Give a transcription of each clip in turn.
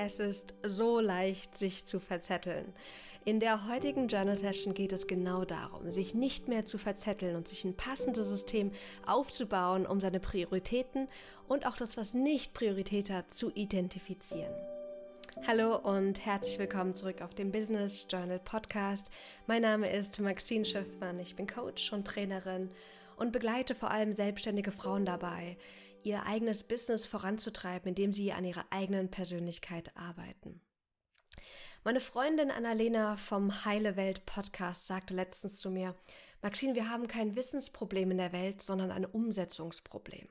Es ist so leicht, sich zu verzetteln. In der heutigen Journal Session geht es genau darum, sich nicht mehr zu verzetteln und sich ein passendes System aufzubauen, um seine Prioritäten und auch das, was nicht Priorität hat, zu identifizieren. Hallo und herzlich willkommen zurück auf dem Business Journal Podcast. Mein Name ist Maxine Schiffmann, ich bin Coach und Trainerin und begleite vor allem selbstständige Frauen dabei, ihr eigenes Business voranzutreiben, indem sie an ihrer eigenen Persönlichkeit arbeiten. Meine Freundin Annalena vom Heile Welt Podcast sagte letztens zu mir, Maxine, wir haben kein Wissensproblem in der Welt, sondern ein Umsetzungsproblem.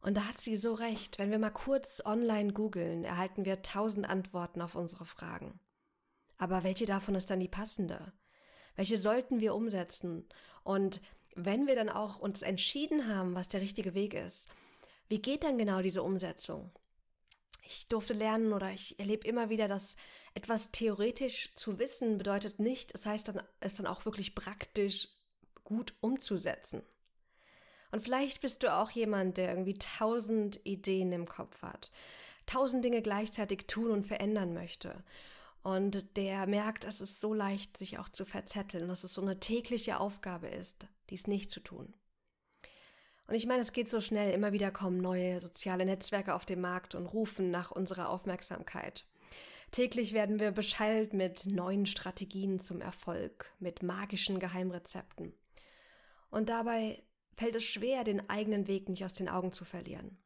Und da hat sie so recht. Wenn wir mal kurz online googeln, erhalten wir tausend Antworten auf unsere Fragen. Aber welche davon ist dann die passende? Welche sollten wir umsetzen? Und wenn wir dann auch uns entschieden haben, was der richtige Weg ist, wie geht dann genau diese Umsetzung? Ich durfte lernen oder ich erlebe immer wieder, dass etwas theoretisch zu wissen bedeutet nicht, es heißt dann, es dann auch wirklich praktisch gut umzusetzen. Und vielleicht bist du auch jemand, der irgendwie tausend Ideen im Kopf hat, tausend Dinge gleichzeitig tun und verändern möchte. Und der merkt, es ist so leicht, sich auch zu verzetteln, dass es so eine tägliche Aufgabe ist, dies nicht zu tun. Und ich meine, es geht so schnell, immer wieder kommen neue soziale Netzwerke auf den Markt und rufen nach unserer Aufmerksamkeit. Täglich werden wir beschallt mit neuen Strategien zum Erfolg, mit magischen Geheimrezepten. Und dabei fällt es schwer, den eigenen Weg nicht aus den Augen zu verlieren.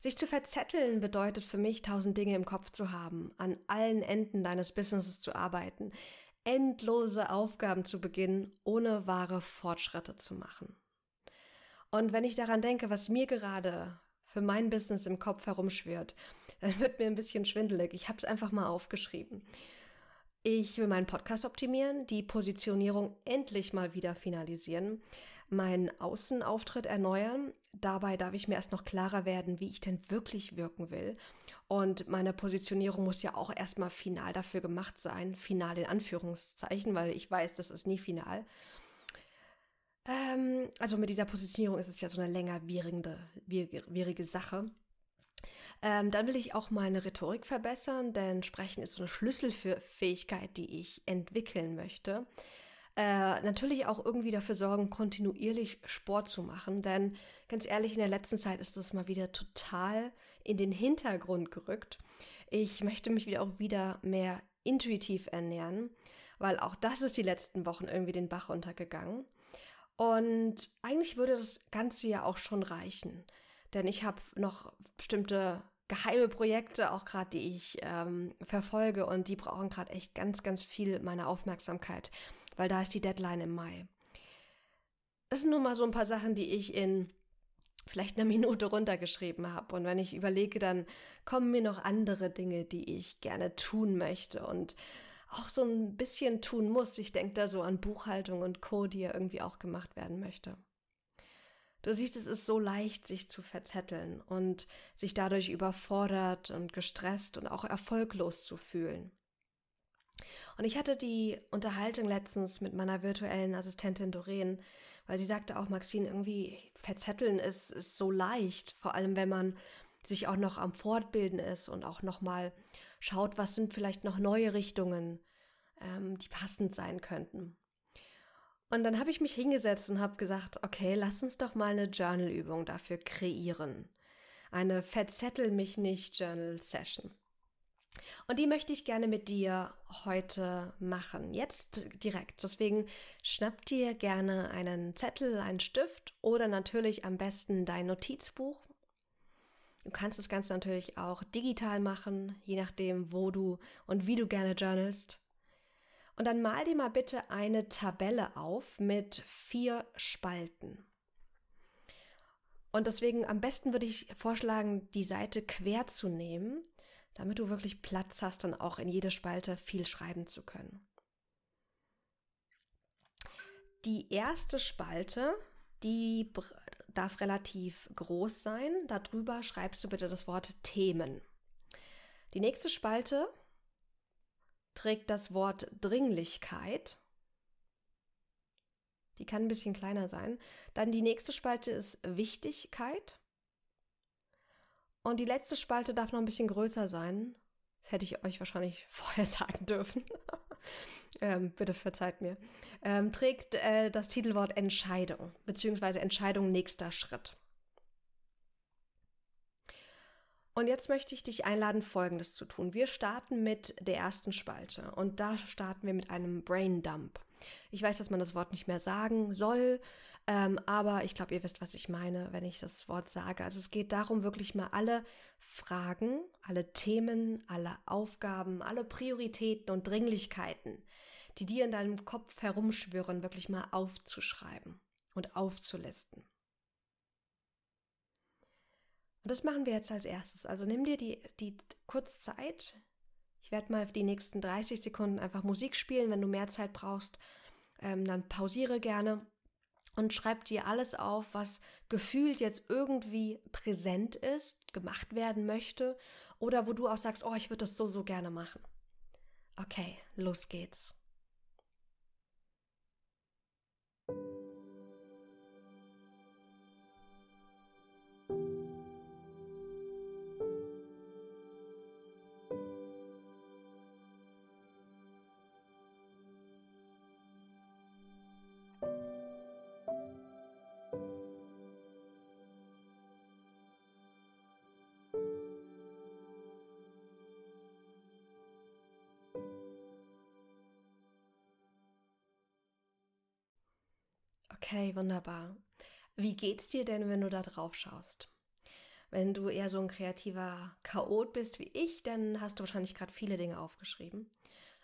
Sich zu verzetteln bedeutet für mich, tausend Dinge im Kopf zu haben, an allen Enden deines Businesses zu arbeiten, endlose Aufgaben zu beginnen, ohne wahre Fortschritte zu machen. Und wenn ich daran denke, was mir gerade für mein Business im Kopf herumschwirrt, dann wird mir ein bisschen schwindelig. Ich habe es einfach mal aufgeschrieben. Ich will meinen Podcast optimieren, die Positionierung endlich mal wieder finalisieren, meinen Außenauftritt erneuern. Dabei darf ich mir erst noch klarer werden, wie ich denn wirklich wirken will. Und meine Positionierung muss ja auch erstmal final dafür gemacht sein. Final in Anführungszeichen, weil ich weiß, das ist nie final. Ähm, also mit dieser Positionierung ist es ja so eine längerwierige wierige Sache. Ähm, dann will ich auch meine Rhetorik verbessern, denn Sprechen ist so eine Schlüsselfähigkeit, die ich entwickeln möchte. Äh, natürlich auch irgendwie dafür sorgen, kontinuierlich Sport zu machen, denn ganz ehrlich, in der letzten Zeit ist das mal wieder total in den Hintergrund gerückt. Ich möchte mich wieder auch wieder mehr intuitiv ernähren, weil auch das ist die letzten Wochen irgendwie den Bach runtergegangen. Und eigentlich würde das Ganze ja auch schon reichen. Denn ich habe noch bestimmte geheime Projekte, auch gerade die ich ähm, verfolge und die brauchen gerade echt ganz, ganz viel meiner Aufmerksamkeit, weil da ist die Deadline im Mai. Das sind nur mal so ein paar Sachen, die ich in vielleicht einer Minute runtergeschrieben habe. Und wenn ich überlege, dann kommen mir noch andere Dinge, die ich gerne tun möchte und auch so ein bisschen tun muss. Ich denke da so an Buchhaltung und Co, die ja irgendwie auch gemacht werden möchte. Du siehst, es ist so leicht, sich zu verzetteln und sich dadurch überfordert und gestresst und auch erfolglos zu fühlen. Und ich hatte die Unterhaltung letztens mit meiner virtuellen Assistentin Doreen, weil sie sagte auch, Maxine, irgendwie verzetteln ist, ist so leicht, vor allem wenn man sich auch noch am Fortbilden ist und auch nochmal schaut, was sind vielleicht noch neue Richtungen, ähm, die passend sein könnten. Und dann habe ich mich hingesetzt und habe gesagt, okay, lass uns doch mal eine Journal-Übung dafür kreieren. Eine Verzettel mich nicht Journal Session. Und die möchte ich gerne mit dir heute machen. Jetzt direkt. Deswegen schnapp dir gerne einen Zettel, einen Stift oder natürlich am besten dein Notizbuch. Du kannst das Ganze natürlich auch digital machen, je nachdem, wo du und wie du gerne journalst. Und dann mal dir mal bitte eine Tabelle auf mit vier Spalten. Und deswegen am besten würde ich vorschlagen, die Seite quer zu nehmen, damit du wirklich Platz hast, dann auch in jede Spalte viel schreiben zu können. Die erste Spalte, die darf relativ groß sein. Darüber schreibst du bitte das Wort Themen. Die nächste Spalte trägt das Wort Dringlichkeit. Die kann ein bisschen kleiner sein. Dann die nächste Spalte ist Wichtigkeit. Und die letzte Spalte darf noch ein bisschen größer sein. Das hätte ich euch wahrscheinlich vorher sagen dürfen. ähm, bitte verzeiht mir. Ähm, trägt äh, das Titelwort Entscheidung, beziehungsweise Entscheidung nächster Schritt. Und jetzt möchte ich dich einladen, Folgendes zu tun. Wir starten mit der ersten Spalte und da starten wir mit einem Brain Dump. Ich weiß, dass man das Wort nicht mehr sagen soll, ähm, aber ich glaube, ihr wisst, was ich meine, wenn ich das Wort sage. Also es geht darum, wirklich mal alle Fragen, alle Themen, alle Aufgaben, alle Prioritäten und Dringlichkeiten, die dir in deinem Kopf herumschwirren, wirklich mal aufzuschreiben und aufzulisten. Und das machen wir jetzt als erstes. Also nimm dir die, die kurz Zeit. Ich werde mal die nächsten 30 Sekunden einfach Musik spielen. Wenn du mehr Zeit brauchst, ähm, dann pausiere gerne und schreib dir alles auf, was gefühlt jetzt irgendwie präsent ist, gemacht werden möchte oder wo du auch sagst, oh, ich würde das so, so gerne machen. Okay, los geht's. Okay, wunderbar. Wie geht's dir denn, wenn du da drauf schaust? Wenn du eher so ein kreativer Chaot bist wie ich, dann hast du wahrscheinlich gerade viele Dinge aufgeschrieben.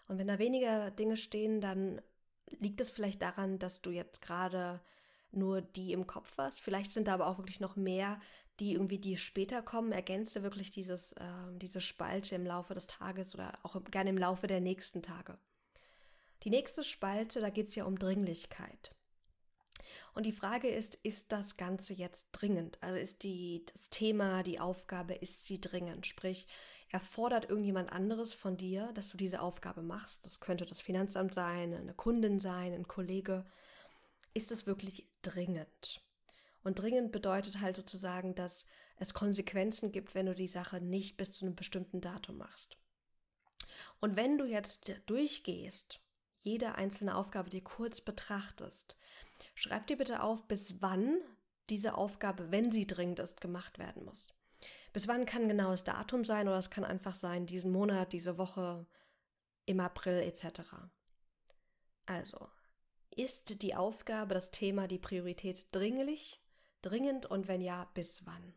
Und wenn da weniger Dinge stehen, dann liegt es vielleicht daran, dass du jetzt gerade nur die im Kopf hast. Vielleicht sind da aber auch wirklich noch mehr, die irgendwie die später kommen. Ergänze wirklich dieses, äh, diese Spalte im Laufe des Tages oder auch gerne im Laufe der nächsten Tage. Die nächste Spalte, da geht es ja um Dringlichkeit. Und die Frage ist, ist das Ganze jetzt dringend? Also ist die, das Thema, die Aufgabe, ist sie dringend? Sprich, erfordert irgendjemand anderes von dir, dass du diese Aufgabe machst? Das könnte das Finanzamt sein, eine Kundin sein, ein Kollege. Ist es wirklich dringend? Und dringend bedeutet halt sozusagen, dass es Konsequenzen gibt, wenn du die Sache nicht bis zu einem bestimmten Datum machst. Und wenn du jetzt durchgehst, jede einzelne Aufgabe dir kurz betrachtest, Schreib dir bitte auf, bis wann diese Aufgabe, wenn sie dringend ist, gemacht werden muss. Bis wann kann genaues Datum sein oder es kann einfach sein, diesen Monat, diese Woche, im April etc. Also, ist die Aufgabe, das Thema, die Priorität dringlich, dringend und wenn ja, bis wann?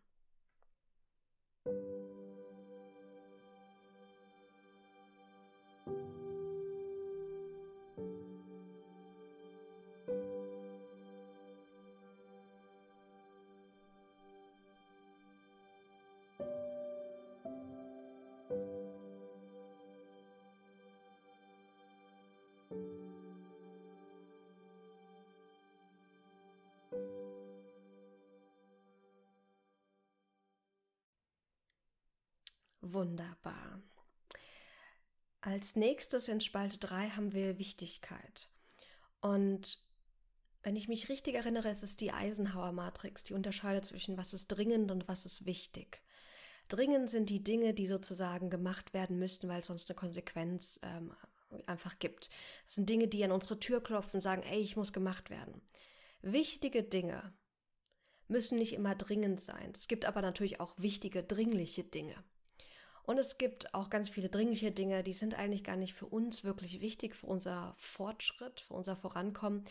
Wunderbar. Als nächstes in Spalte 3 haben wir Wichtigkeit. Und wenn ich mich richtig erinnere, ist es die Eisenhower-Matrix, die unterscheidet zwischen was ist dringend und was ist wichtig. Dringend sind die Dinge, die sozusagen gemacht werden müssten, weil es sonst eine Konsequenz ähm, einfach gibt. Das sind Dinge, die an unsere Tür klopfen und sagen, ey, ich muss gemacht werden. Wichtige Dinge müssen nicht immer dringend sein. Es gibt aber natürlich auch wichtige, dringliche Dinge. Und es gibt auch ganz viele dringliche Dinge, die sind eigentlich gar nicht für uns wirklich wichtig, für unser Fortschritt, für unser Vorankommen.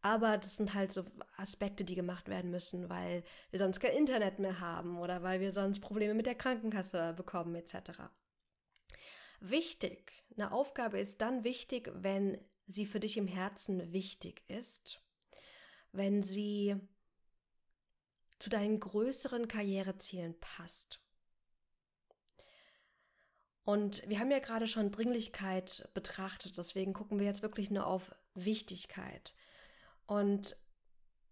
Aber das sind halt so Aspekte, die gemacht werden müssen, weil wir sonst kein Internet mehr haben oder weil wir sonst Probleme mit der Krankenkasse bekommen etc. Wichtig, eine Aufgabe ist dann wichtig, wenn sie für dich im Herzen wichtig ist, wenn sie zu deinen größeren Karrierezielen passt. Und wir haben ja gerade schon Dringlichkeit betrachtet, deswegen gucken wir jetzt wirklich nur auf Wichtigkeit. Und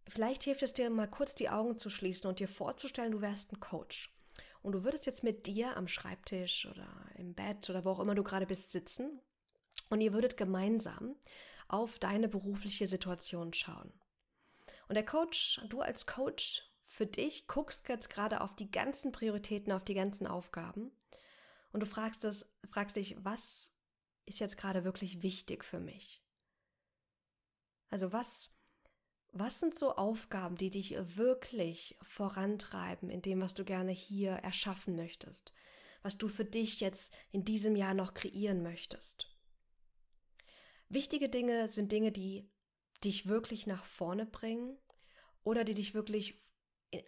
vielleicht hilft es dir mal kurz die Augen zu schließen und dir vorzustellen, du wärst ein Coach. Und du würdest jetzt mit dir am Schreibtisch oder im Bett oder wo auch immer du gerade bist sitzen und ihr würdet gemeinsam auf deine berufliche Situation schauen. Und der Coach, du als Coach für dich, guckst jetzt gerade auf die ganzen Prioritäten, auf die ganzen Aufgaben und du fragst, es, fragst dich, was ist jetzt gerade wirklich wichtig für mich? Also was, was sind so Aufgaben, die dich wirklich vorantreiben in dem, was du gerne hier erschaffen möchtest? Was du für dich jetzt in diesem Jahr noch kreieren möchtest? Wichtige Dinge sind Dinge, die dich wirklich nach vorne bringen oder die dich wirklich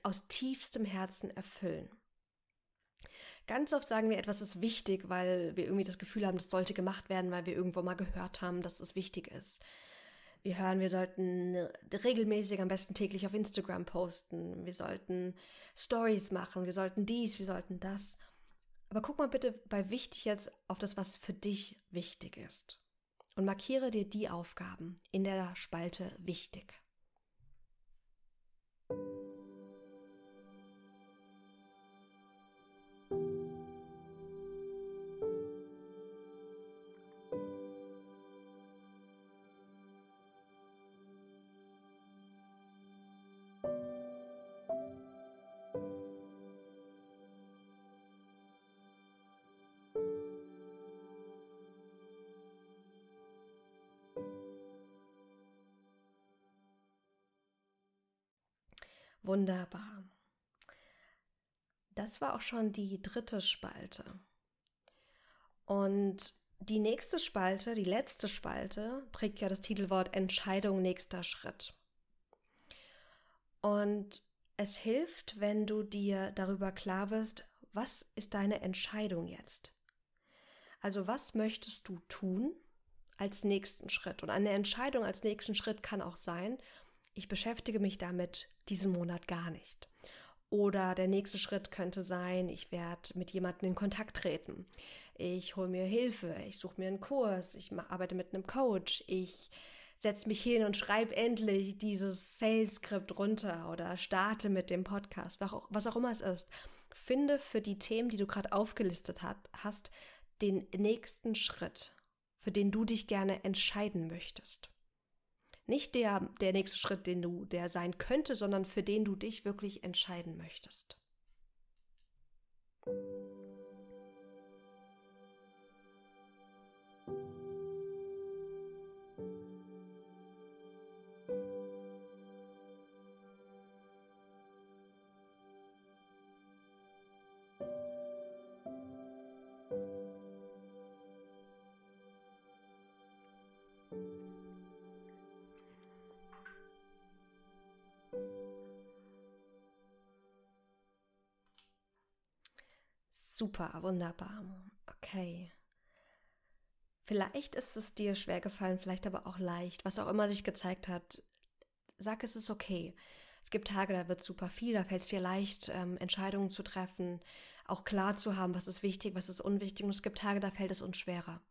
aus tiefstem Herzen erfüllen. Ganz oft sagen wir, etwas ist wichtig, weil wir irgendwie das Gefühl haben, das sollte gemacht werden, weil wir irgendwo mal gehört haben, dass es wichtig ist. Wir hören, wir sollten regelmäßig, am besten täglich auf Instagram posten. Wir sollten Stories machen. Wir sollten dies, wir sollten das. Aber guck mal bitte bei wichtig jetzt auf das, was für dich wichtig ist. Und markiere dir die Aufgaben in der Spalte wichtig. Wunderbar. Das war auch schon die dritte Spalte. Und die nächste Spalte, die letzte Spalte, trägt ja das Titelwort Entscheidung nächster Schritt. Und es hilft, wenn du dir darüber klar wirst, was ist deine Entscheidung jetzt? Also was möchtest du tun als nächsten Schritt? Und eine Entscheidung als nächsten Schritt kann auch sein, ich beschäftige mich damit diesen Monat gar nicht. Oder der nächste Schritt könnte sein, ich werde mit jemandem in Kontakt treten. Ich hole mir Hilfe, ich suche mir einen Kurs, ich arbeite mit einem Coach, ich setze mich hin und schreibe endlich dieses Sales-Skript runter oder starte mit dem Podcast, was auch immer es ist. Finde für die Themen, die du gerade aufgelistet hat, hast, den nächsten Schritt, für den du dich gerne entscheiden möchtest. Nicht der, der nächste Schritt, den du, der sein könnte, sondern für den du dich wirklich entscheiden möchtest. Super, wunderbar. Okay. Vielleicht ist es dir schwer gefallen, vielleicht aber auch leicht, was auch immer sich gezeigt hat. Sag, es ist okay. Es gibt Tage, da wird super viel, da fällt es dir leicht, ähm, Entscheidungen zu treffen, auch klar zu haben, was ist wichtig, was ist unwichtig. Und es gibt Tage, da fällt es uns schwerer.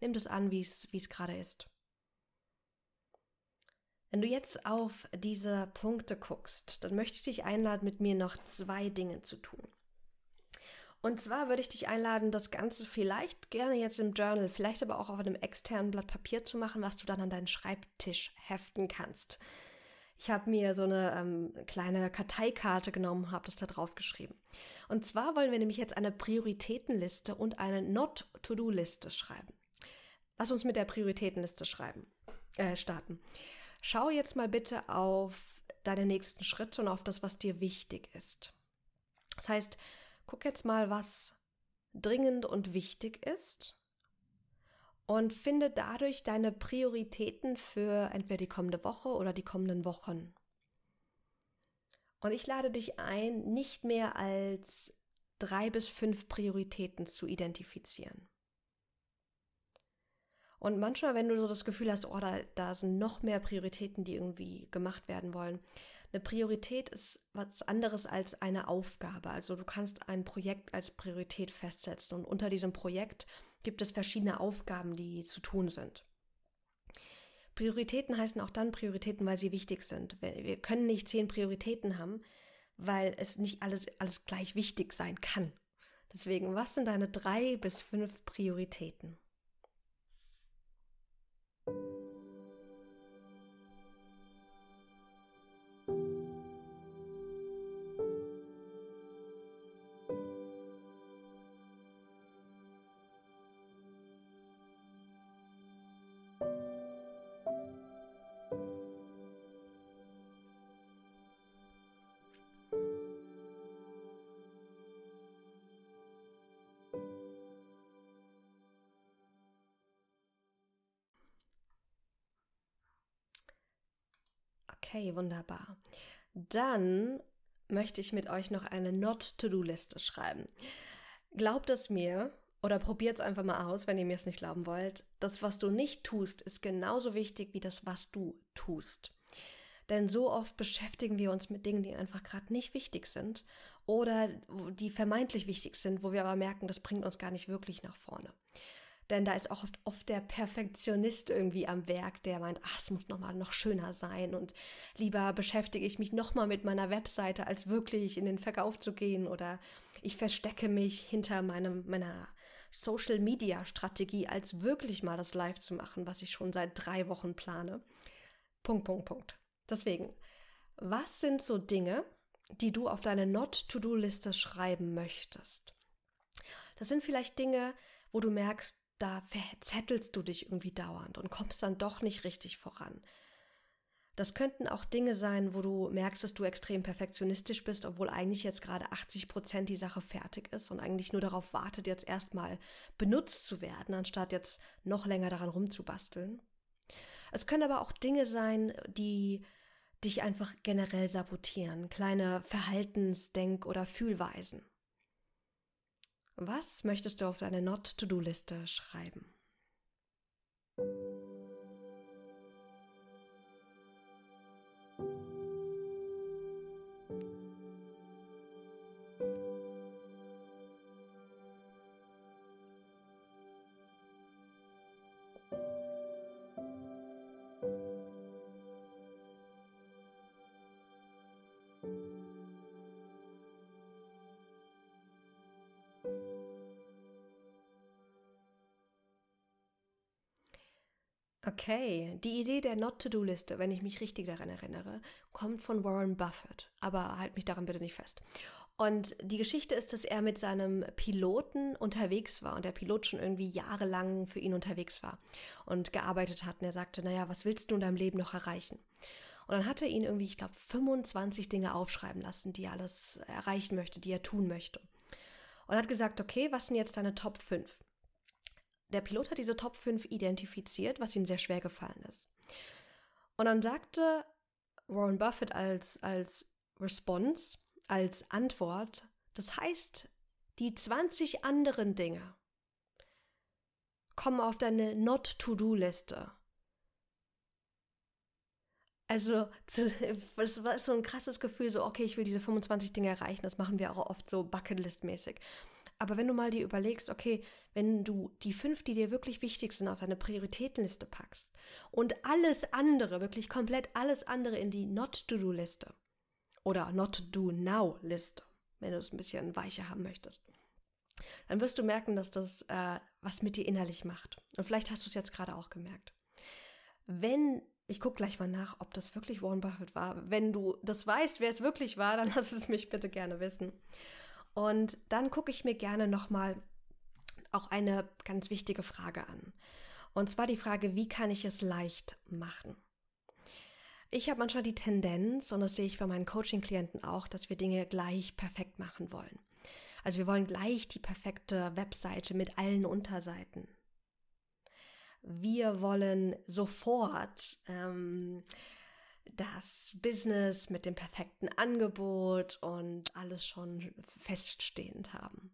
Nimm das an, wie es gerade ist. Wenn du jetzt auf diese Punkte guckst, dann möchte ich dich einladen, mit mir noch zwei Dinge zu tun. Und zwar würde ich dich einladen, das Ganze vielleicht gerne jetzt im Journal, vielleicht aber auch auf einem externen Blatt Papier zu machen, was du dann an deinen Schreibtisch heften kannst. Ich habe mir so eine ähm, kleine Karteikarte genommen, habe das da drauf geschrieben. Und zwar wollen wir nämlich jetzt eine Prioritätenliste und eine Not-to-Do-Liste schreiben. Lass uns mit der Prioritätenliste schreiben, äh, starten. Schau jetzt mal bitte auf deine nächsten Schritte und auf das, was dir wichtig ist. Das heißt, Guck jetzt mal, was dringend und wichtig ist und finde dadurch deine Prioritäten für entweder die kommende Woche oder die kommenden Wochen. Und ich lade dich ein, nicht mehr als drei bis fünf Prioritäten zu identifizieren. Und manchmal, wenn du so das Gefühl hast, oh, da, da sind noch mehr Prioritäten, die irgendwie gemacht werden wollen, eine Priorität ist was anderes als eine Aufgabe. Also du kannst ein Projekt als Priorität festsetzen und unter diesem Projekt gibt es verschiedene Aufgaben, die zu tun sind. Prioritäten heißen auch dann Prioritäten, weil sie wichtig sind. Wir können nicht zehn Prioritäten haben, weil es nicht alles, alles gleich wichtig sein kann. Deswegen, was sind deine drei bis fünf Prioritäten? Okay, wunderbar. Dann möchte ich mit euch noch eine Not-to-Do-Liste schreiben. Glaubt es mir oder probiert es einfach mal aus, wenn ihr mir es nicht glauben wollt. Das, was du nicht tust, ist genauso wichtig wie das, was du tust. Denn so oft beschäftigen wir uns mit Dingen, die einfach gerade nicht wichtig sind oder die vermeintlich wichtig sind, wo wir aber merken, das bringt uns gar nicht wirklich nach vorne. Denn da ist auch oft, oft der Perfektionist irgendwie am Werk, der meint, ach, es muss nochmal noch schöner sein und lieber beschäftige ich mich nochmal mit meiner Webseite, als wirklich in den Verkauf zu gehen oder ich verstecke mich hinter meinem, meiner Social Media Strategie, als wirklich mal das Live zu machen, was ich schon seit drei Wochen plane. Punkt, Punkt, Punkt. Deswegen, was sind so Dinge, die du auf deine Not-to-Do-Liste schreiben möchtest? Das sind vielleicht Dinge, wo du merkst, da verzettelst du dich irgendwie dauernd und kommst dann doch nicht richtig voran. Das könnten auch Dinge sein, wo du merkst, dass du extrem perfektionistisch bist, obwohl eigentlich jetzt gerade 80 Prozent die Sache fertig ist und eigentlich nur darauf wartet, jetzt erstmal benutzt zu werden, anstatt jetzt noch länger daran rumzubasteln. Es können aber auch Dinge sein, die dich einfach generell sabotieren, kleine Verhaltens-, Denk- oder Fühlweisen. Was möchtest du auf deine Not-to-Do-Liste schreiben? Okay, die Idee der Not-to-Do-Liste, wenn ich mich richtig daran erinnere, kommt von Warren Buffett. Aber halt mich daran bitte nicht fest. Und die Geschichte ist, dass er mit seinem Piloten unterwegs war und der Pilot schon irgendwie jahrelang für ihn unterwegs war und gearbeitet hat. Und er sagte, naja, was willst du in deinem Leben noch erreichen? Und dann hat er ihn irgendwie, ich glaube, 25 Dinge aufschreiben lassen, die er alles erreichen möchte, die er tun möchte. Und hat gesagt, okay, was sind jetzt deine Top 5? Der Pilot hat diese Top 5 identifiziert, was ihm sehr schwer gefallen ist. Und dann sagte Warren Buffett als, als Response, als Antwort, das heißt, die 20 anderen Dinge kommen auf deine Not-to-Do-Liste. Also, das war so ein krasses Gefühl, so, okay, ich will diese 25 Dinge erreichen. Das machen wir auch oft so Bucketlist-mäßig. Aber wenn du mal dir überlegst, okay, wenn du die fünf, die dir wirklich wichtig sind, auf deine Prioritätenliste packst und alles andere, wirklich komplett alles andere in die Not-to-Do-Liste oder Not-to-Do-Now-Liste, wenn du es ein bisschen weicher haben möchtest, dann wirst du merken, dass das äh, was mit dir innerlich macht. Und vielleicht hast du es jetzt gerade auch gemerkt. Wenn ich gucke gleich mal nach, ob das wirklich Warren Buffett war. Wenn du das weißt, wer es wirklich war, dann lass es mich bitte gerne wissen. Und dann gucke ich mir gerne nochmal auch eine ganz wichtige Frage an. Und zwar die Frage, wie kann ich es leicht machen? Ich habe manchmal die Tendenz, und das sehe ich bei meinen Coaching-Klienten auch, dass wir Dinge gleich perfekt machen wollen. Also wir wollen gleich die perfekte Webseite mit allen Unterseiten. Wir wollen sofort ähm, das Business mit dem perfekten Angebot und alles schon feststehend haben.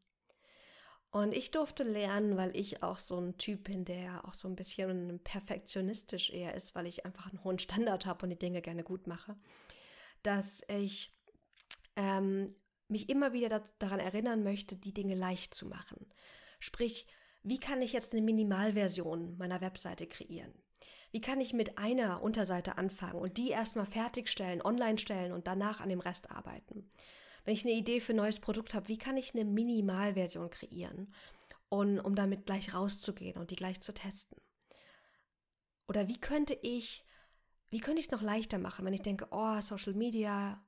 Und ich durfte lernen, weil ich auch so ein Typ bin, der auch so ein bisschen perfektionistisch eher ist, weil ich einfach einen hohen Standard habe und die Dinge gerne gut mache, dass ich ähm, mich immer wieder daran erinnern möchte, die Dinge leicht zu machen. Sprich, wie kann ich jetzt eine Minimalversion meiner Webseite kreieren? Wie kann ich mit einer Unterseite anfangen und die erstmal fertigstellen, online stellen und danach an dem Rest arbeiten? Wenn ich eine Idee für ein neues Produkt habe, wie kann ich eine Minimalversion kreieren, und, um damit gleich rauszugehen und die gleich zu testen? Oder wie könnte ich, wie könnte ich es noch leichter machen, wenn ich denke, oh, Social Media,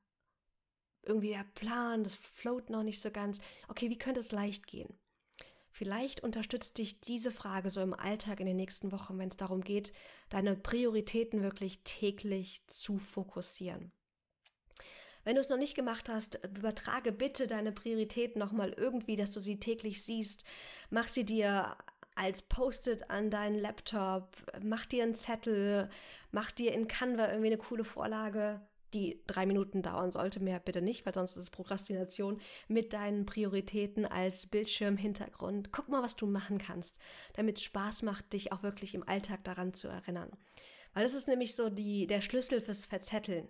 irgendwie der Plan, das float noch nicht so ganz. Okay, wie könnte es leicht gehen? Vielleicht unterstützt dich diese Frage so im Alltag in den nächsten Wochen, wenn es darum geht, deine Prioritäten wirklich täglich zu fokussieren. Wenn du es noch nicht gemacht hast, übertrage bitte deine Prioritäten nochmal irgendwie, dass du sie täglich siehst. Mach sie dir als Post-it an deinen Laptop, mach dir einen Zettel, mach dir in Canva irgendwie eine coole Vorlage, die drei Minuten dauern sollte, mehr bitte nicht, weil sonst ist es Prokrastination, mit deinen Prioritäten als Bildschirmhintergrund. Guck mal, was du machen kannst, damit es Spaß macht, dich auch wirklich im Alltag daran zu erinnern. Weil das ist nämlich so die, der Schlüssel fürs Verzetteln.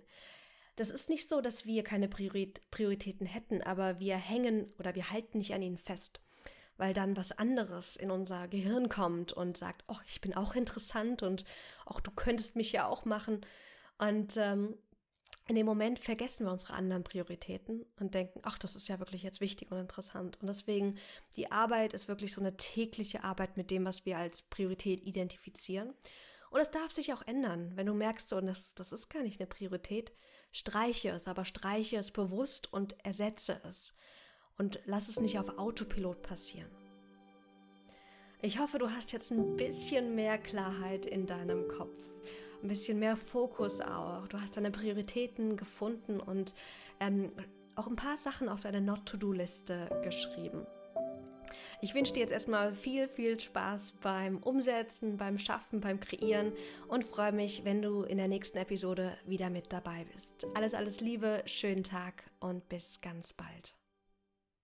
Das ist nicht so, dass wir keine Prioritäten hätten, aber wir hängen oder wir halten nicht an ihnen fest weil dann was anderes in unser Gehirn kommt und sagt, oh, ich bin auch interessant und auch du könntest mich ja auch machen. Und ähm, in dem Moment vergessen wir unsere anderen Prioritäten und denken, ach, das ist ja wirklich jetzt wichtig und interessant. Und deswegen, die Arbeit ist wirklich so eine tägliche Arbeit mit dem, was wir als Priorität identifizieren. Und es darf sich auch ändern, wenn du merkst, so, das, das ist gar nicht eine Priorität, streiche es, aber streiche es bewusst und ersetze es und lass es nicht auf Autopilot passieren. Ich hoffe, du hast jetzt ein bisschen mehr Klarheit in deinem Kopf, ein bisschen mehr Fokus auch. Du hast deine Prioritäten gefunden und ähm, auch ein paar Sachen auf deine Not-to-Do-Liste geschrieben. Ich wünsche dir jetzt erstmal viel, viel Spaß beim Umsetzen, beim Schaffen, beim Kreieren und freue mich, wenn du in der nächsten Episode wieder mit dabei bist. Alles, alles Liebe, schönen Tag und bis ganz bald.